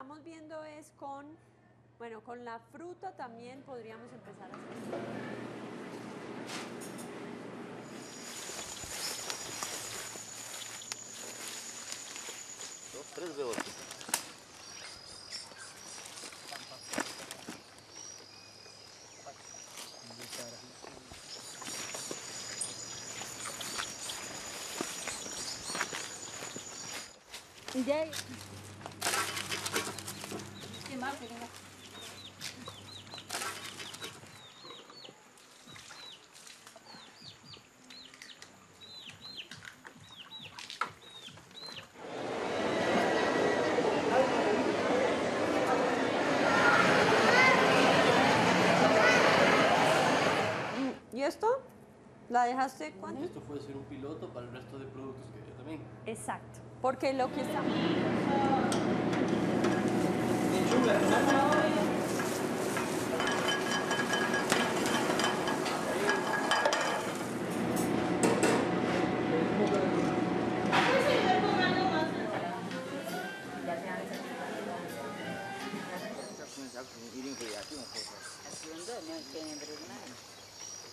estamos viendo es con, bueno, con la fruta también podríamos empezar a hacer. Dos, tres de ocho. Ya, esto? ¿La dejaste cuánto? Esto puede ser un piloto para el resto de productos que hay también. Exacto. Porque lo que está...